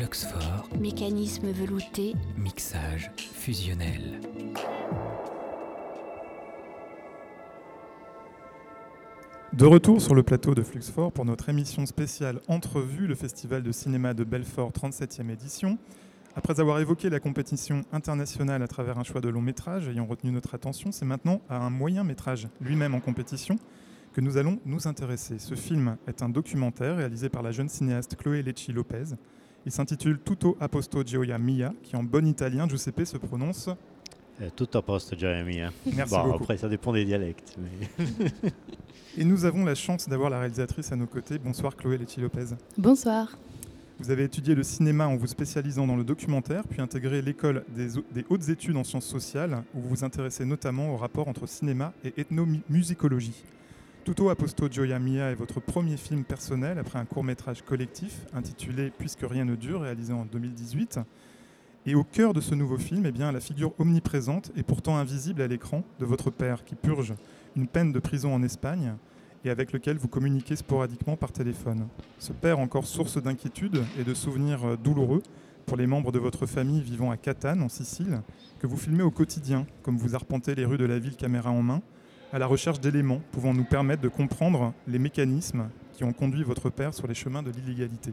Fluxfort, Mécanisme velouté, mixage fusionnel. De retour sur le plateau de Fluxfort pour notre émission spéciale Entrevue, le Festival de cinéma de Belfort 37e édition. Après avoir évoqué la compétition internationale à travers un choix de long métrage ayant retenu notre attention, c'est maintenant à un moyen métrage, lui-même en compétition, que nous allons nous intéresser. Ce film est un documentaire réalisé par la jeune cinéaste Chloé Lecci Lopez. Il s'intitule Tutto a posto Gioia Mia, qui en bon italien, Giuseppe, se prononce Tout a posto, Jeremy. hein. Merci Bon, beaucoup. après, ça dépend des dialectes. mais- Et nous avons la chance d'avoir la réalisatrice à nos côtés. Bonsoir Chloé Lecci Lopez. Bonsoir. Vous avez étudié le cinéma en vous spécialisant dans le documentaire, puis intégré l'école des, des hautes études en sciences sociales, où vous vous intéressez notamment au rapport entre cinéma et ethnomusicologie. Tutto a posto Gioia Mia est votre premier film personnel après un court-métrage collectif intitulé Puisque rien ne dure, réalisé en 2018. Et au cœur de ce nouveau film, eh bien, la figure omniprésente et pourtant invisible à l'écran de votre père qui purge une peine de prison en Espagne et avec lequel vous communiquez sporadiquement par téléphone. Ce père encore source d'inquiétude et de souvenirs euh, douloureux pour les membres de votre famille vivant à Catane, en Sicile, que vous filmez au quotidien, comme vous arpentez les rues de la ville caméra en main, à la recherche d'éléments pouvant nous permettre de comprendre les mécanismes qui ont conduit votre père sur les chemins de l'illégalité.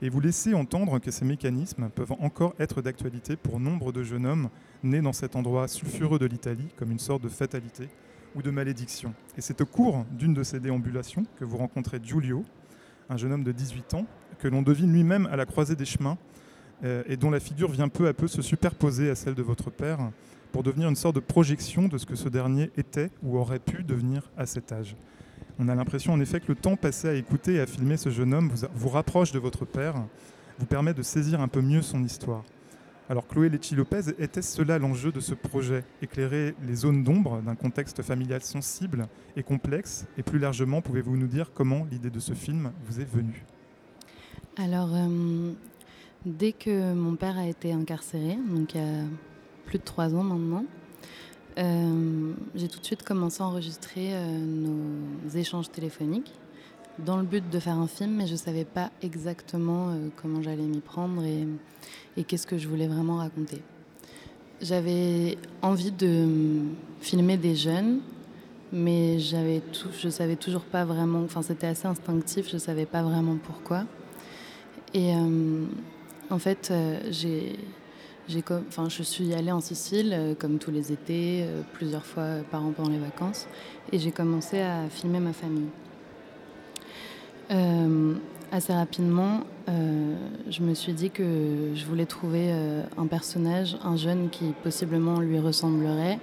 Et vous laissez entendre que ces mécanismes peuvent encore être d'actualité pour nombre de jeunes hommes nés dans cet endroit sulfureux de l'Italie, comme une sorte de fatalité ou de malédiction. Et c'est au cours d'une de ces déambulations que vous rencontrez Giulio, un jeune homme de 18 ans, que l'on devine lui-même à la croisée des chemins euh, et dont la figure vient peu à peu se superposer à celle de votre père pour devenir une sorte de projection de ce que ce dernier était ou aurait pu devenir à cet âge. On a l'impression en effet que le temps passé à écouter et à filmer ce jeune homme vous, rapproche de votre père, vous permet de saisir un peu mieux son histoire. Alors Chloé Lecci Lopez, était-ce cela l'enjeu de ce projet Éclairer les zones d'ombre d'un contexte familial sensible et complexe? Et plus largement, pouvez-vous nous dire comment l'idée de ce film vous est venue? Alors, euh, dès que mon père a été incarcéré, donc il y a plus de trois ans maintenant, euh, j'ai tout de suite commencé à enregistrer euh, nos échanges téléphoniques dans le but de faire un film, mais je ne savais pas exactement euh, comment j'allais m'y prendre et, et qu'est-ce que je voulais vraiment raconter. J'avais envie de filmer des jeunes, mais j'avais tout, je savais toujours pas vraiment. Enfin, c'était assez instinctif. Je savais pas vraiment pourquoi. Et en fait, j'ai, je suis allée en Sicile euh, comme tous les étés, euh, plusieurs fois par an pendant les vacances, et j'ai commencé à filmer ma famille. Euh, assez rapidement, je me suis dit que je voulais trouver un personnage, un jeune qui possiblement lui ressemblerait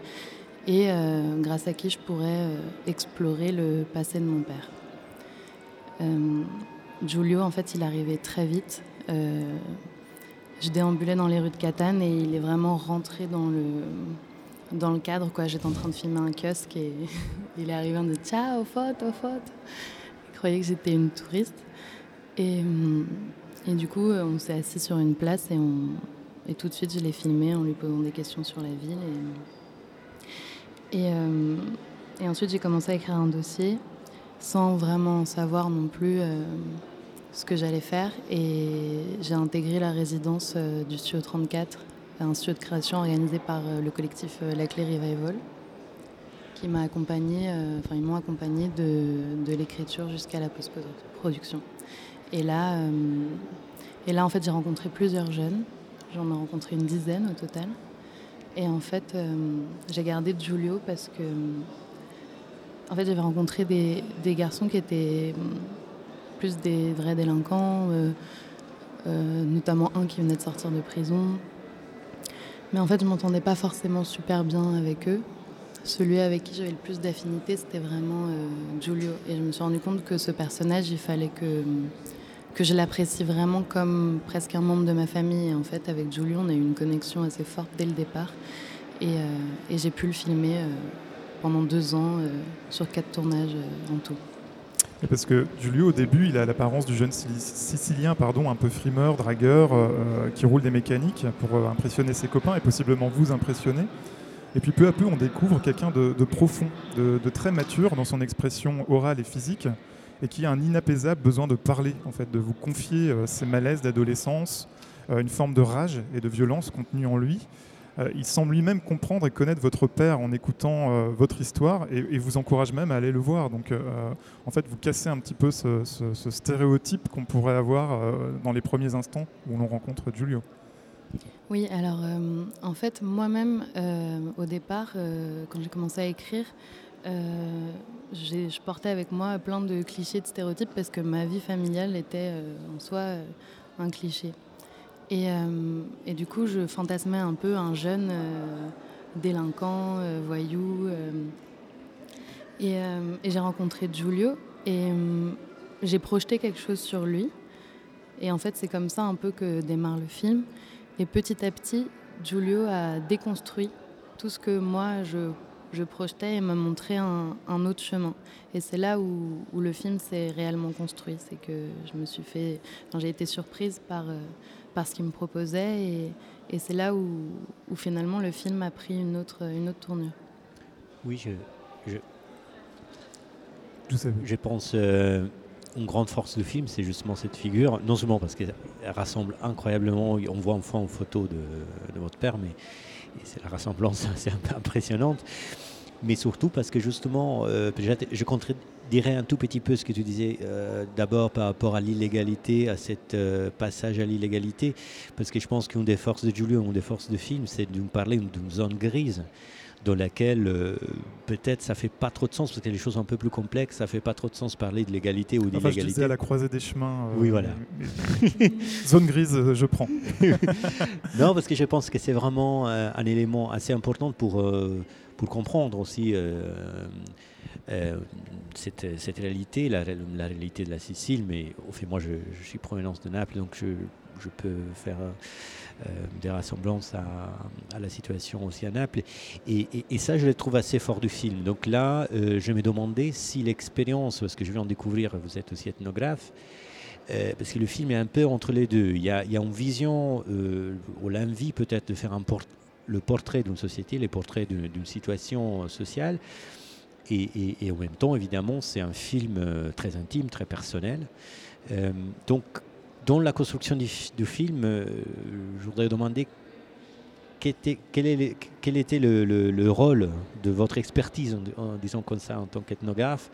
et grâce à qui je pourrais explorer le passé de mon père. Giulio, en fait, il arrivait très vite. Euh, je déambulais dans les rues de Catane et il est vraiment rentré dans le, dans le cadre. quoi. J'étais en train de filmer un kiosque et il est arrivé en disant Ciao, photo, photo. Il croyait que j'étais une touriste. Et, hum, et du coup, euh, on s'est assis sur une place et, on, tout de suite, je l'ai filmé en lui posant des questions sur la ville. Et, et, euh, ensuite, j'ai commencé à écrire un dossier sans vraiment savoir non plus euh, ce que j'allais faire. Et j'ai intégré la résidence euh, du Studio 34, un studio de création organisé par euh, le collectif euh, La Clé Revival, qui m'a accompagné, enfin ils m'ont accompagné de, de l'écriture jusqu'à la post-production. Et là, et là, en fait, j'ai rencontré plusieurs jeunes. J'en ai rencontré une dizaine au total. Et en fait, j'ai gardé Giulio parce que, en fait, j'avais rencontré des, garçons qui étaient des vrais délinquants, euh, euh, notamment un qui venait de sortir de prison. Mais en fait, je m'entendais pas forcément super bien avec eux. Celui avec qui j'avais le plus d'affinité, c'était vraiment euh, Giulio. Et je me suis rendu compte que ce personnage, il fallait que, que je l'apprécie vraiment comme presque un membre de ma famille. Et en fait, avec Giulio, on a eu une connexion assez forte dès le départ. Et, j'ai pu le filmer pendant deux ans sur quatre tournages en tout. Parce que Giulio, au début, il a l'apparence du jeune Sicilien, pardon, un peu frimeur, dragueur, euh, qui roule des mécaniques pour euh, impressionner ses copains et possiblement vous impressionner. Et puis peu à peu, on découvre quelqu'un de, profond, de, très mature dans son expression orale et physique, et qui a un inapaisable besoin de parler, en fait, de vous confier euh, ses malaises d'adolescence, une forme de rage et de violence contenue en lui. Il semble lui-même comprendre et connaître votre père en écoutant votre histoire et, vous encourage même à aller le voir. Donc en fait, vous cassez un petit peu ce, stéréotype qu'on pourrait avoir dans les premiers instants où l'on rencontre Giulio. Oui, alors en fait, moi-même, au départ, quand j'ai commencé à écrire, euh, je portais avec moi plein de clichés, de stéréotypes, parce que ma vie familiale était euh, en soi euh, un cliché. Et, et, du coup, je fantasmais un peu un jeune délinquant, voyou. et, j'ai rencontré Giulio et j'ai projeté quelque chose sur lui. Et en fait, c'est comme ça un peu que démarre le film. Et petit à petit, Giulio a déconstruit tout ce que moi je je projetais et me montrait un, autre chemin. Et c'est là où, le film s'est réellement construit. C'est que je me suis fait. j'ai été surprise par, euh, par ce qu'il me proposait et, et c'est là où, où, finalement le film a pris une autre, une autre tournure. Oui, je. Je, je, je pense. Euh, une grande force du film, c'est justement cette figure, non seulement parce qu'elle rassemble incroyablement, on voit enfin en photo de, de votre père, mais c'est la ressemblance assez impressionnante, mais surtout parce que justement, euh, je contredirais un tout petit peu ce que tu disais euh, d'abord par rapport à l'illégalité, à cet euh, passage à l'illégalité, parce que je pense qu'une des forces de Julio, une des forces de film, c'est de nous parler d'une zone grise dans laquelle peut-être ça fait pas trop de sens parce a des choses un peu plus complexes, ça fait pas trop de sens parler de l'égalité ou d'illégalité. Enfin, je disais à la croisée des chemins. oui, voilà. Zone grise, je prends. non, parce que je pense que c'est vraiment un élément assez important pour pour comprendre aussi euh, euh, cette, réalité, la, réalité de la Sicile. Mais au fait, moi, je, suis provenance de Naples, donc je, peux faire euh, des ressemblances à, la situation aussi à Naples. Et, ça, je le trouve assez fort du film. Donc là, je me demandais si l'expérience, parce que je viens de découvrir, vous êtes aussi ethnographe, parce que le film est un peu entre les deux. Il y a, une vision, euh, ou l'envie peut-être de faire un le portrait d'une société, les portraits d'une situation sociale. Et, en même temps, évidemment, c'est un film euh, très intime, très personnel. Euh, donc, dans la construction du, film, euh, je voudrais demander quel était, le, rôle de votre expertise, en, disant comme ça, en tant qu'ethnographe?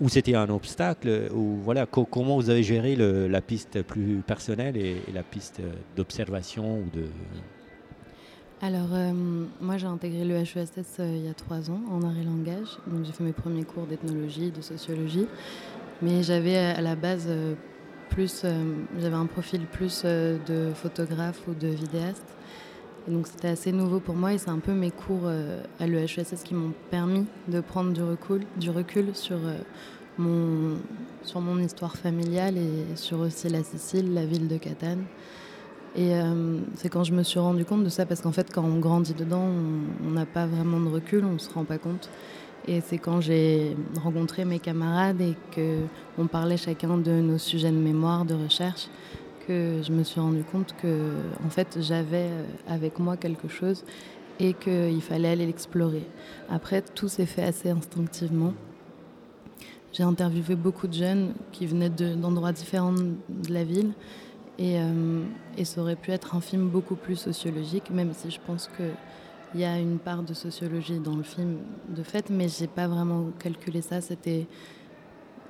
Ou c'était un obstacle ou voilà, Comment vous avez géré la piste plus personnelle et la piste d'observation ou de, alors, euh, moi, j'ai intégré le HESS euh, il y a trois ans en art et langage. Donc, j'ai fait mes premiers cours d'ethnologie, de sociologie. Mais j'avais à la base euh, plus, j'avais un profil plus de photographe ou de vidéaste. Et donc, c'était assez nouveau pour moi et c'est un peu mes cours à l'EHESS qui m'ont permis de prendre du recul, du recul sur mon histoire familiale et sur aussi la Sicile, la ville de Catane. Et euh, c'est quand je me suis rendu compte de ça, parce qu'en fait, quand on grandit dedans, on n'a pas vraiment de recul, on ne se rend pas compte. Et c'est quand j'ai rencontré mes camarades et qu'on parlait chacun de nos sujets de mémoire, de recherche, que je me suis rendu compte que en fait, j'avais euh, avec moi quelque chose et qu'il fallait aller l'explorer. Après, tout s'est fait assez instinctivement. J'ai interviewé beaucoup de jeunes qui venaient d'endroits différents de la ville euh, et, ça aurait pu être un film beaucoup plus sociologique, même si je pense qu'il y a une part de sociologie dans le film de fait, mais j'ai pas vraiment calculé ça. C'était.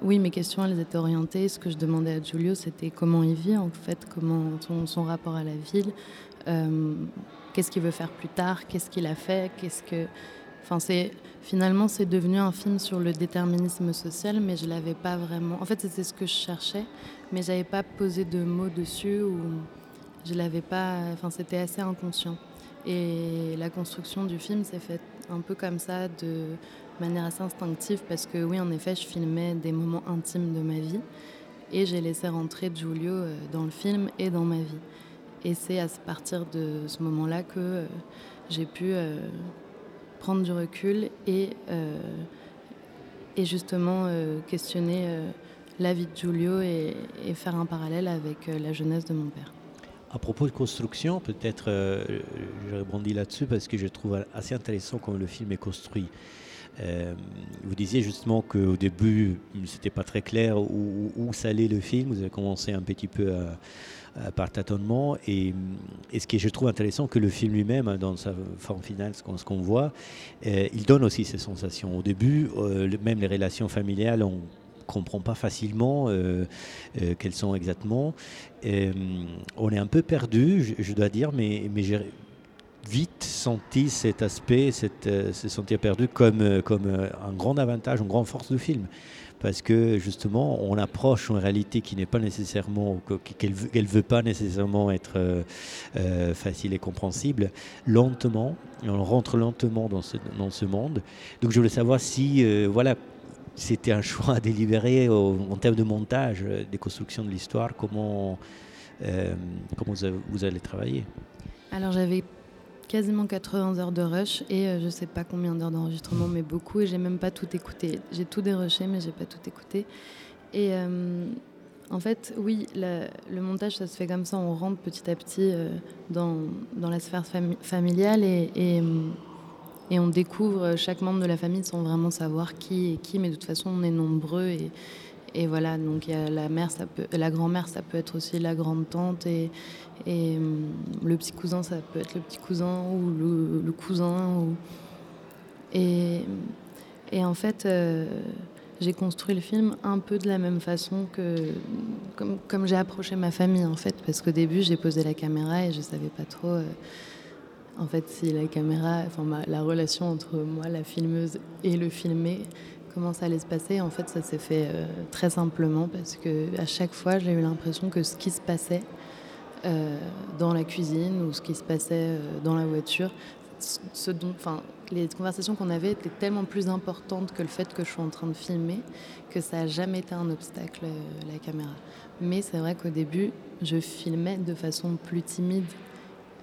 Oui, mes questions, elles étaient orientées. Ce que je demandais à Giulio, c'était comment il vit, en fait, comment son, rapport à la ville, euh, qu'est-ce qu'il veut faire plus tard, qu'est-ce qu'il a fait, qu'est-ce que. Enfin, c'est finalement c'est devenu un film sur le déterminisme social, mais je l'avais pas vraiment. En fait, c'était ce que je cherchais, mais j'avais pas posé de mots dessus ou je l'avais pas. Enfin, c'était assez inconscient. Et la construction du film s'est faite un peu comme ça, de manière assez instinctive, parce que oui, en effet, je filmais des moments intimes de ma vie et j'ai laissé rentrer Giulio euh, dans le film et dans ma vie. Et c'est à partir de ce moment-là que euh, j'ai pu euh, prendre du recul et, et justement questionner la vie de Giulio et, faire un parallèle avec euh, la jeunesse de mon père. À propos de construction, peut-être euh, je rebondis là-dessus parce que je trouve assez intéressant comment le film est construit. vous disiez justement qu'au début, c'était pas très clair où, où, allait le film. Vous avez commencé un petit peu par tâtonnement. Et, ce qui je trouve intéressant, que le film lui-même, dans sa forme finale, ce qu'on voit, il donne aussi ces sensations. Au début, même les relations familiales, on comprend pas facilement euh, euh, quelles sont exactement. Euh, on est un peu perdu, je, dois dire, mais, mais j'ai vite senti cet aspect, cette, se sentir perdu comme, comme un grand avantage, une grande force du film parce que justement on approche une réalité qui n'est pas nécessairement qu'elle veut, veut pas nécessairement être facile et compréhensible lentement on rentre lentement dans ce, dans ce monde donc je voulais savoir si voilà c'était un choix délibéré en termes de montage, euh, des constructions de l'histoire. Comment, euh, comment vous, allez travailler? Alors j'avais quasiment 80 heures de rush et euh, je sais pas combien d'heures d'enregistrement, mais beaucoup. Et j'ai même pas tout écouté. J'ai tout dérushé, mais j'ai pas tout écouté. Et en fait, oui, le montage, ça se fait comme ça. On rentre petit à petit dans, dans, la sphère familiale et, et et on découvre euh, chaque membre de la famille sans vraiment savoir qui est qui, mais de toute façon on est nombreux et, et voilà, donc il y a la mère, la grand-mère, ça peut être aussi la grande-tante et, hum, le petit cousin, ça peut être le petit cousin ou le, cousin. Ou... Et, en fait, euh, j'ai construit le film un peu de la même façon que comme, comme j'ai approché ma famille en fait, parce qu'au début j'ai posé la caméra et je savais pas trop. Euh, en fait, si la caméra, enfin la relation entre moi, la filmeuse et le filmé, comment ça allait se passer, en fait, ça s'est fait euh, très simplement parce que à chaque fois, j'ai eu l'impression que ce qui se passait euh, dans la cuisine ou ce qui se passait euh, dans la voiture, les conversations qu'on avait étaient tellement plus importantes que le fait que je suis en train de filmer que ça n'a jamais été un obstacle la caméra. Mais c'est vrai qu'au début, je filmais de façon plus timide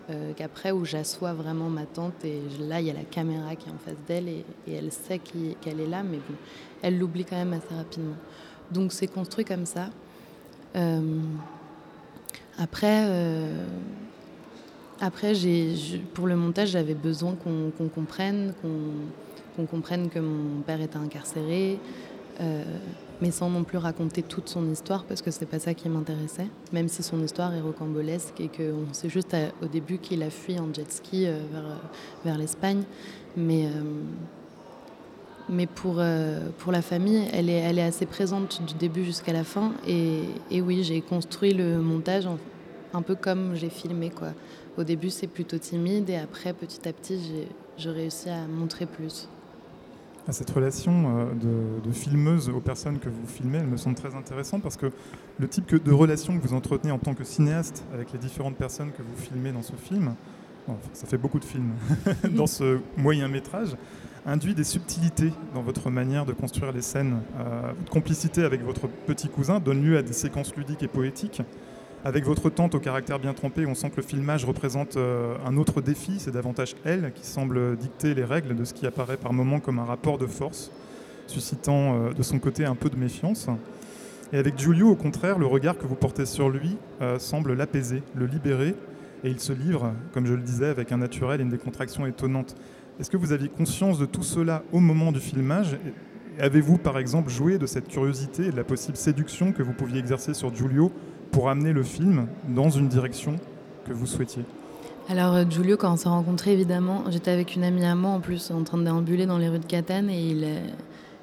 euh, qu'après où j'assois vraiment ma tante et là il y a la caméra qui est en face d'elle et, elle sait qu'elle est là, mais bon, elle l'oublie quand même assez rapidement. Donc c'est construit comme ça. Euh, après, euh, après pour le montage, j'avais besoin qu'on comprenne, qu'on comprenne que mon père était incarcéré mais sans non plus raconter toute son histoire parce que c'est pas ça qui m'intéressait, même si son histoire est rocambolesque et qu'on sait juste au début qu'il a fui en jet ski euh, vers, euh, vers l'Espagne. Mais, euh, mais pour, pour la famille, elle est, elle est assez présente du début jusqu'à la fin. Et, et oui, j'ai construit le montage un peu comme j'ai filmé. Quoi. Au début, c'est plutôt timide et après, petit à petit, j'ai réussi à montrer plus cette relation euh, de, filmeuse aux personnes que vous filmez, elle me semble très intéressante parce que le type de relation que vous entretenez en tant que cinéaste avec les différentes personnes que vous filmez dans ce film, ça fait beaucoup de films, dans ce moyen métrage, induit des subtilités dans votre manière de construire les scènes. Euh, votre complicité avec votre petit cousin donne lieu à des séquences ludiques et poétiques avec votre tante au caractère bien trempé, on sent que le filmage représente euh, un autre défi. C'est davantage elle qui semble dicter les règles de ce qui apparaît par moments comme un rapport de force, suscitant euh, de son côté un peu de méfiance. Et avec Giulio, au contraire, le regard que vous portez sur lui euh, semble l'apaiser, le libérer, et il se livre, comme je le disais, avec un naturel et une décontraction étonnante. Est-ce que vous aviez conscience de tout cela au moment du filmage? Avez-vous, par exemple, joué de cette curiosité et de la possible séduction que vous pouviez exercer sur Giulio pour amener le film dans une direction que vous souhaitiez alors euh, Giulio, quand on s'est rencontrés, évidemment, j'étais avec une amie à moi en plus, en train de déambuler dans les rues de Catane, et,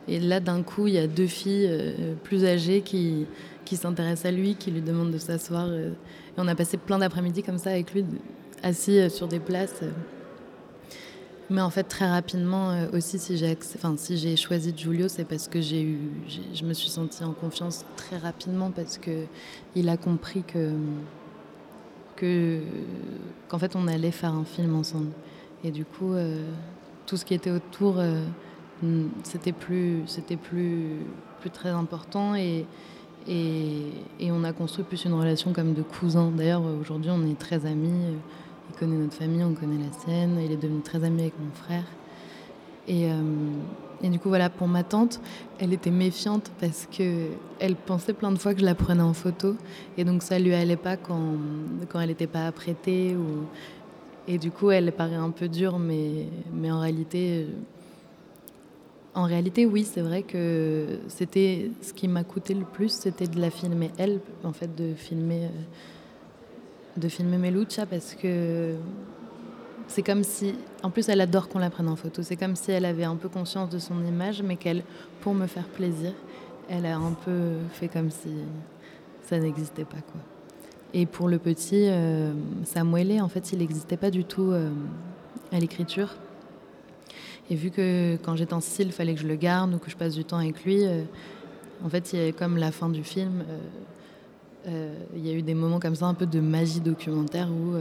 et là d'un coup, il y a deux filles euh, plus âgées qui, qui s'intéressent à lui, qui lui demandent de s'asseoir. Euh, et on a passé plein d'après-midi comme ça avec lui, assis sur des places. Mais en fait, très rapidement euh, aussi, si j'ai enfin, si choisi Giulio, c'est parce que j'ai eu, je me suis sentie en confiance très rapidement parce que il a compris que que qu'en fait on allait faire un film ensemble. Et du coup, euh, tout ce qui était autour, euh, c'était plus, c'était plus, plus très important et, et, et on a construit plus une relation comme de cousins. D'ailleurs, aujourd'hui, on est très amis. Il connaît notre famille, on connaît la sienne. Il est devenu très ami avec mon frère. Et, euh, du coup, voilà, pour ma tante, elle était méfiante parce que elle pensait plein de fois que je la prenais en photo. Et donc, ça lui allait pas quand, quand elle n'était pas apprêtée. Et du coup, elle paraît un peu dure, mais, mais en réalité, en réalité, oui, c'est vrai que c'était ce qui m'a coûté le plus, c'était de la filmer elle, en fait, de filmer, euh, de filmer Melucha, parce que c'est comme si, en plus, elle adore qu'on la prenne en photo. C'est comme si elle avait un peu conscience de son image, mais qu'elle, pour me faire plaisir, elle a un peu fait comme si ça n'existait pas, quoi. Et pour le petit, euh, Samuel, en fait, il n'existait pas du tout euh, à l'écriture. Et vu que quand j'étais en Sicile, il fallait que je le garde ou que je passe du temps avec lui, euh, en fait, il y avait comme la fin du film. Euh, euh, il y a eu des moments comme ça, un peu de magie documentaire où,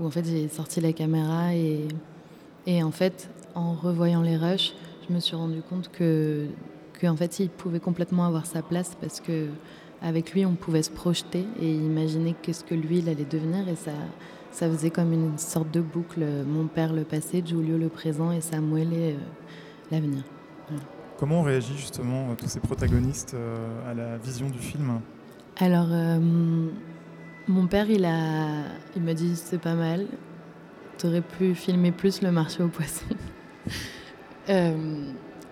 où en fait j'ai sorti la caméra et, en fait, en revoyant les rushs, je me suis rendu compte que, en fait, il pouvait complètement avoir sa place parce que avec lui, on pouvait se projeter et imaginer qu'est-ce que lui, il allait devenir et ça faisait comme une sorte de boucle. Mon père le passé, Giulio le présent et Samuel euh, l'avenir. Comment on réagit justement tous ces protagonistes euh, à la vision du film? Alors, euh, mon père, il, a, il m'a dit c'est pas mal. Tu aurais pu filmer plus le marché aux poissons. euh,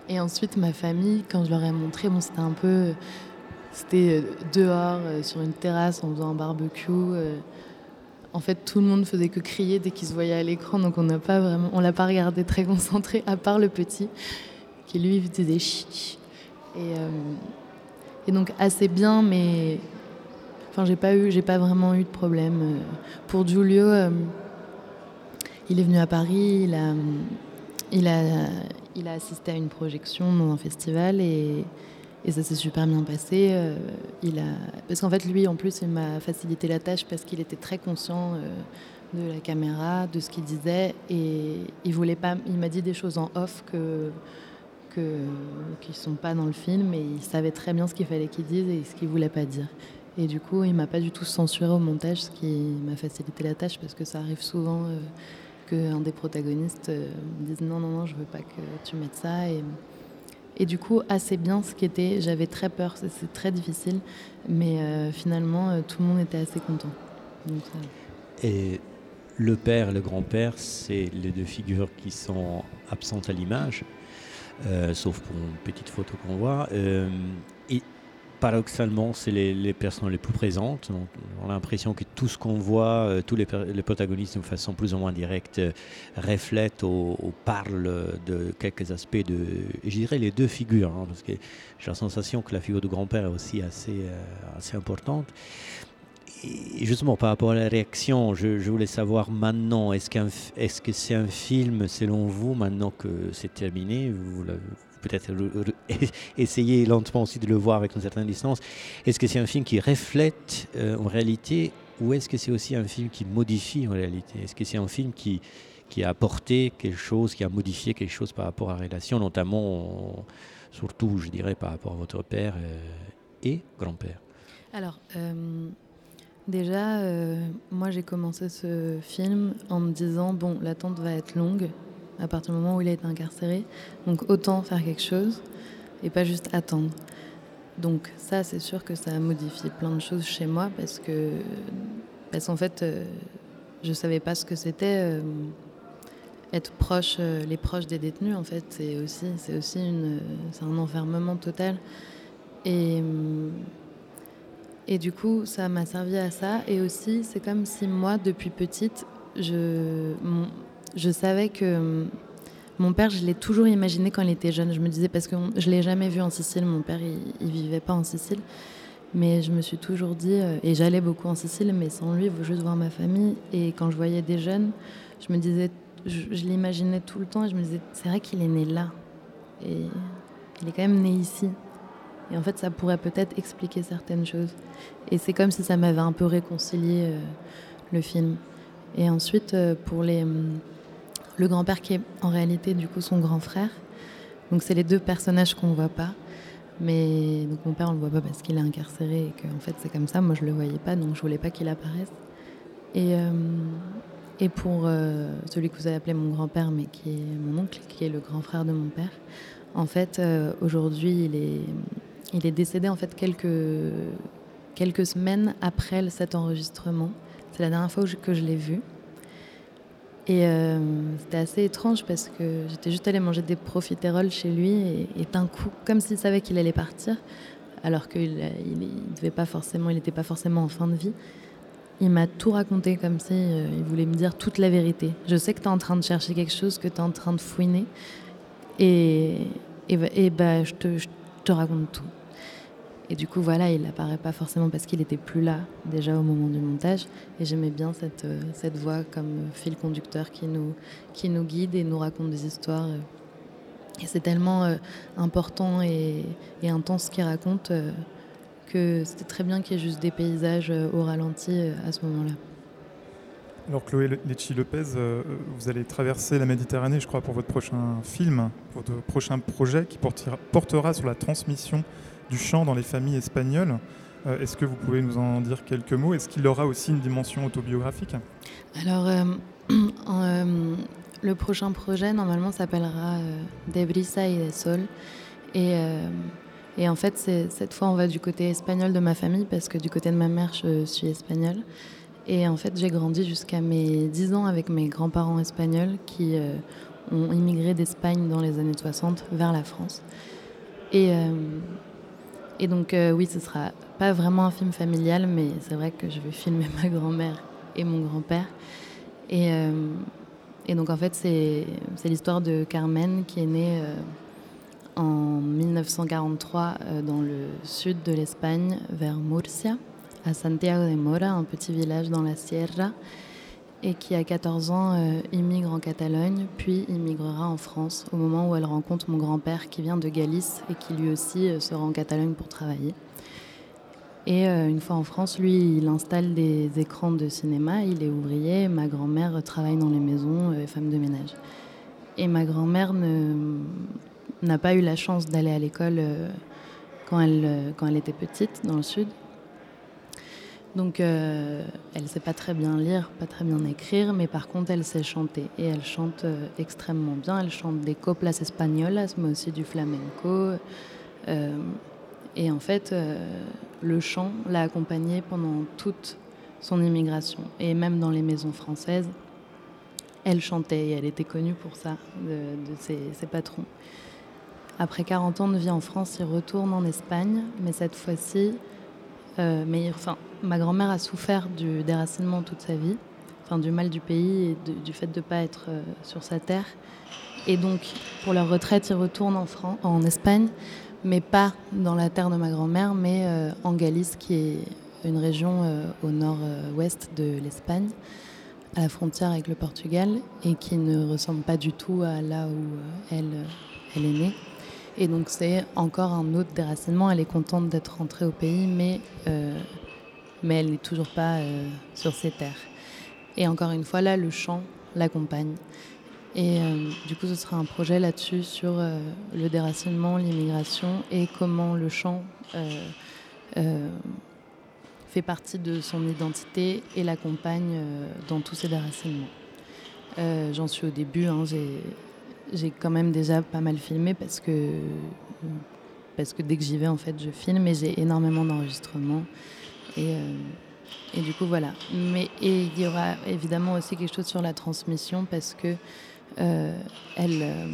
et ensuite, ma famille, quand je leur ai montré, bon, c'était un peu. C'était dehors, sur une terrasse, en faisant un barbecue en fait, tout le monde faisait que crier dès qu'il se voyait à l'écran, donc on n'a pas vraiment, on l'a pas regardé très concentré, à part le petit, qui lui faisait chi. Et, euh, et donc assez bien, mais enfin, j'ai pas eu, j'ai pas vraiment eu de problème. Pour Giulio, euh, il est venu à Paris, il a, il a, il a assisté à une projection dans un festival et et ça s'est super bien passé. Euh, il a... Parce qu'en fait, lui, en plus, il m'a facilité la tâche parce qu'il était très conscient euh, de la caméra, de ce qu'il disait. Et il voulait pas... Il m'a dit des choses en off que que, qui ne sont pas dans le film. Et il savait très bien ce qu'il fallait qu'il dise et ce qu'il voulait pas dire. Et du coup, il m'a pas du tout censuré au montage, ce qui m'a facilité la tâche parce que ça arrive souvent euh, qu'un des protagonistes euh, dise non, non, non, je veux pas que tu mettes ça. Et, et du coup, assez bien ce qui était. J'avais très peur, c'est très difficile, mais euh, finalement, tout le monde était assez content. Et le père, le grand-père, c'est les deux figures qui sont absentes à l'image, euh, sauf pour une petite photo qu'on voit. Euh, et paradoxalement, c'est les, les, personnes les plus présentes. Donc, on a l'impression que tout ce qu'on voit, euh, tous les, les, protagonistes de façon plus ou moins directe, euh, reflètent ou, ou, parlent de quelques aspects de, je dirais, les deux figures, hein, parce que j'ai la sensation que la figure du grand-père est aussi assez, euh, assez importante. Et justement, par rapport à la réaction, je, voulais savoir maintenant, est-ce est-ce que c'est un film, selon vous, maintenant que c'est terminé, vous, peut-être essayer lentement aussi de le voir avec une certaine distance. Est-ce que c'est un film qui reflète euh, en réalité ou est-ce que c'est aussi un film qui modifie en réalité? Est-ce que c'est un film qui, qui a apporté quelque chose, qui a modifié quelque chose par rapport à la relation, notamment, surtout, je dirais, par rapport à votre père euh, et grand-père? Alors, euh, déjà, euh, moi j'ai commencé ce film en me disant, bon, l'attente va être longue, à partir du moment où il a été incarcéré. Donc autant faire quelque chose et pas juste attendre. Donc ça, c'est sûr que ça a modifié plein de choses chez moi parce que parce qu'en fait, euh, je savais pas ce que c'était euh, être proche, euh, les proches des détenus. En fait, c'est aussi c'est aussi une c'est un enfermement total et et du coup, ça m'a servi à ça. Et aussi, c'est comme si moi, depuis petite, je mon, je savais que mon père, je l'ai toujours imaginé quand il était jeune. Je me disais, parce que je ne l'ai jamais vu en Sicile, mon père, il ne vivait pas en Sicile. Mais je me suis toujours dit, euh, et j'allais beaucoup en Sicile, mais sans lui, il faut juste voir ma famille. Et quand je voyais des jeunes, je me disais, je, je l'imaginais tout le temps, et je me disais, c'est vrai qu'il est né là. Et il est quand même né ici. Et en fait, ça pourrait peut-être expliquer certaines choses. Et c'est comme si ça m'avait un peu réconcilié euh, le film. Et ensuite, euh, pour les le grand-père qui est en réalité du coup son grand frère. Donc c'est les deux personnages qu'on ne voit pas. Mais donc mon père on le voit pas parce qu'il est incarcéré et qu'en fait c'est comme ça. Moi je le voyais pas donc je voulais pas qu'il apparaisse. Et, euh, et pour euh, celui que vous avez appelé mon grand-père mais qui est mon oncle, qui est le grand frère de mon père, en fait aujourd'hui il est, il est décédé en fait quelques, quelques semaines après cet enregistrement. C'est la dernière fois que je l'ai vu. Et c'était assez étrange parce que j'étais juste allée manger des profiteroles chez lui et, d'un coup, comme s'il savait qu'il allait partir, alors qu'il n'était pas forcément, il pas forcément en fin de vie, il m'a tout raconté comme si il voulait me dire toute la vérité. Je sais que tu es en train de chercher quelque chose, que tu es en train de fouiner, et, et, bah, je, te, je te raconte tout. Et du coup, voilà, il apparaît pas forcément parce qu'il était plus là déjà au moment du montage. Et j'aimais bien cette, euh, cette voix comme fil conducteur qui nous, qui nous guide et nous raconte des histoires. Et c'est tellement euh, important et, intense ce qu'il raconte euh, que c'était très bien qu'il y ait juste des paysages au ralenti à ce moment-là. Alors Chloé Lecci Lopez, vous allez traverser la Méditerranée, je crois, pour votre prochain film, votre prochain projet qui portera sur la transmission du chant dans les familles espagnoles. Euh, est-ce que vous pouvez nous en dire quelques mots? Est-ce qu'il aura aussi une dimension autobiographique? Alors, euh, euh, le prochain projet, normalement, s'appellera De brisa y de sol. Et, et en fait, cette fois, on va du côté espagnol de ma famille, parce que du côté de ma mère, je suis espagnole. Et en fait, j'ai grandi jusqu'à mes 10 ans avec mes grands-parents espagnols qui ont immigré d'Espagne dans les années 60 vers la France. Et et donc, euh, oui, ce sera pas vraiment un film familial, mais c'est vrai que je vais filmer ma grand-mère et mon grand-père. Et, euh, donc, en fait, c'est l'histoire de Carmen qui est née euh, en 1943 dans le sud de l'Espagne, vers Murcia, à Santiago de Mora, un petit village dans la Sierra et qui à 14 ans euh, immigre en Catalogne, puis immigrera en France au moment où elle rencontre mon grand-père qui vient de Galice et qui lui aussi euh, sera en Catalogne pour travailler. Et euh, une fois en France, lui, il installe des écrans de cinéma, il est ouvrier, ma grand-mère travaille dans les maisons, femme de ménage. Et ma grand-mère n'a pas eu la chance d'aller à l'école quand elle était petite dans le sud. Donc euh, elle sait pas très bien lire, pas très bien écrire, mais par contre elle sait chanter. Et elle chante euh, extrêmement bien. Elle chante des coplas espagnolas, mais aussi du flamenco. Euh, et en fait, le chant l'a accompagnée pendant toute son immigration. Et même dans les maisons françaises, elle chantait et elle était connue pour ça, de, ses, patrons. Après 40 ans de vie en France, il retourne en Espagne, mais cette fois-ci, mais enfin, ma grand-mère a souffert du déracinement toute sa vie, enfin du mal du pays et du fait de ne pas être euh, sur sa terre. Et donc, pour leur retraite, ils retournent en, en Espagne, mais pas dans la terre de ma grand-mère, mais euh, en Galice, qui est une région euh, au nord-ouest de l'Espagne, à la frontière avec le Portugal, et qui ne ressemble pas du tout à là où elle, elle est née. Et donc c'est encore un autre déracinement. Elle est contente d'être rentrée au pays, mais mais elle n'est toujours pas euh, sur ses terres. Et encore une fois, là, le chant l'accompagne. Et euh, du coup, ce sera un projet là-dessus sur euh, le déracinement, l'immigration et comment le chant fait partie de son identité et l'accompagne dans tous ces déracinements. J'en suis au début, hein, j'ai quand même déjà pas mal filmé parce que, parce que dès que j'y vais, en fait, je filme et j'ai énormément d'enregistrements. Et, euh, et, du coup, voilà. Mais il y aura évidemment aussi quelque chose sur la transmission parce que euh, elle, euh,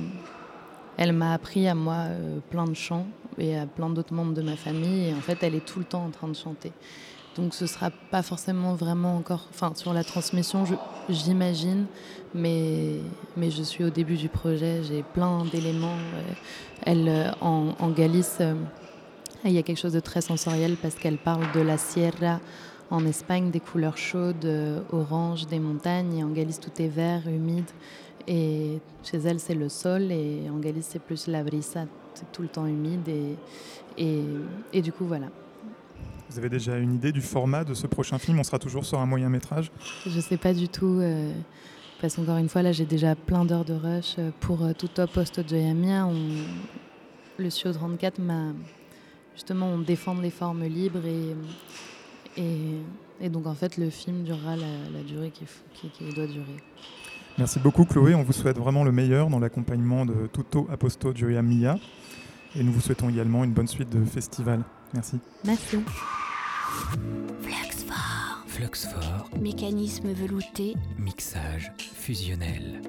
elle m'a appris à moi plein de chants et à plein d'autres membres de ma famille. Et en fait, elle est tout le temps en train de chanter. Donc ce sera pas forcément vraiment encore, enfin sur la transmission, j'imagine, mais, mais je suis au début du projet, j'ai plein d'éléments. Elle, en Galice, il y a quelque chose de très sensoriel parce qu'elle parle de la sierra en Espagne, des couleurs chaudes, euh, orange, des montagnes. Et en Galice, tout est vert, humide. Et chez elle, c'est le sol. Et en Galice, c'est plus la brisa, c'est tout le temps humide. Et, et, du coup, voilà. Vous avez déjà une idée du format de ce prochain film? On sera toujours sur un moyen métrage? Je ne sais pas du tout. Euh, parce qu'encore une fois, là, j'ai déjà plein d'heures de rush. Pour euh, tout top post de Joyamia, on... le CIO 34 m'a justement on défend les formes libres et, et, donc en fait le film durera la, durée qu'il doit durer. Merci beaucoup Chloé, on vous souhaite vraiment le meilleur dans l'accompagnement de Tutto Aposto Gioia Mia et nous vous souhaitons également une bonne suite de festival. Merci. Merci. Fluxfort. Fluxfort, Mécanisme velouté. mixage fusionnel.